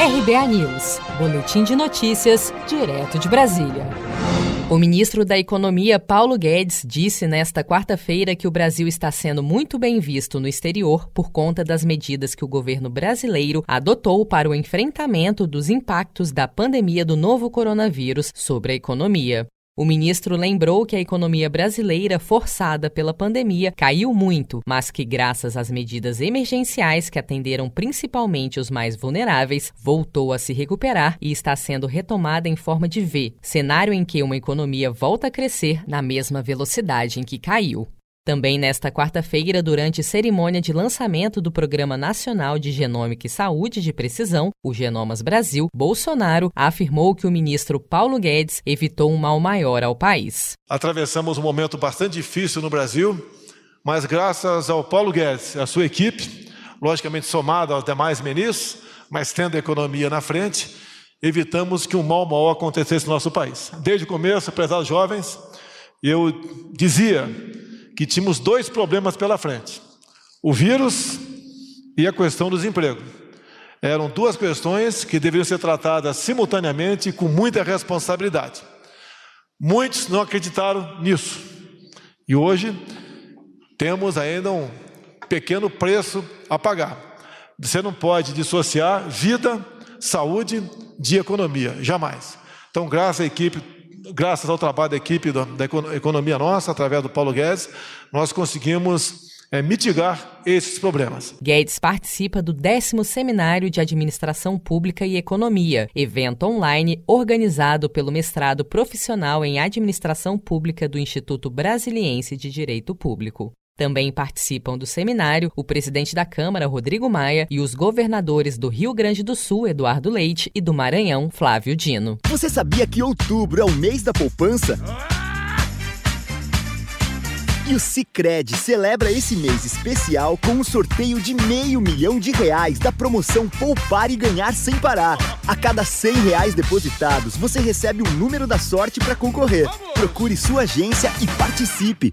RBA News, Boletim de Notícias, direto de Brasília. O ministro da Economia, Paulo Guedes, disse nesta quarta-feira que o Brasil está sendo muito bem visto no exterior por conta das medidas que o governo brasileiro adotou para o enfrentamento dos impactos da pandemia do novo coronavírus sobre a economia. O ministro lembrou que a economia brasileira, forçada pela pandemia, caiu muito, mas que, graças às medidas emergenciais que atenderam principalmente os mais vulneráveis, voltou a se recuperar e está sendo retomada em forma de V, cenário em que uma economia volta a crescer na mesma velocidade em que caiu. Também nesta quarta-feira, durante cerimônia de lançamento do Programa Nacional de Genômica e Saúde de Precisão, o Genomas Brasil, Bolsonaro afirmou que o ministro Paulo Guedes evitou um mal maior ao país. Atravessamos um momento bastante difícil no Brasil, mas graças ao Paulo Guedes e à sua equipe, logicamente somado aos demais ministros, mas tendo a economia na frente, evitamos que um mal maior acontecesse no nosso país. Desde o começo, prezados jovens, eu dizia que tínhamos dois problemas pela frente: o vírus e a questão do desemprego. Eram duas questões que deveriam ser tratadas simultaneamente e com muita responsabilidade. Muitos não acreditaram nisso. E hoje temos ainda um pequeno preço a pagar. Você não pode dissociar vida, saúde de economia, jamais. Então, graças à equipe graças ao trabalho da equipe da, da economia nossa, através do Paulo Guedes, nós conseguimos é, mitigar esses problemas. Guedes participa do décimo Seminário de Administração Pública e Economia, evento online organizado pelo mestrado profissional em Administração Pública do Instituto Brasiliense de Direito Público. Também participam do seminário o presidente da Câmara, Rodrigo Maia, e os governadores do Rio Grande do Sul, Eduardo Leite, e do Maranhão, Flávio Dino. Você sabia que outubro é o mês da poupança? E o Cicred celebra esse mês especial com um sorteio de meio milhão de reais da promoção Poupar e Ganhar Sem Parar. A cada 100 reais depositados, você recebe um número da sorte para concorrer. Procure sua agência e participe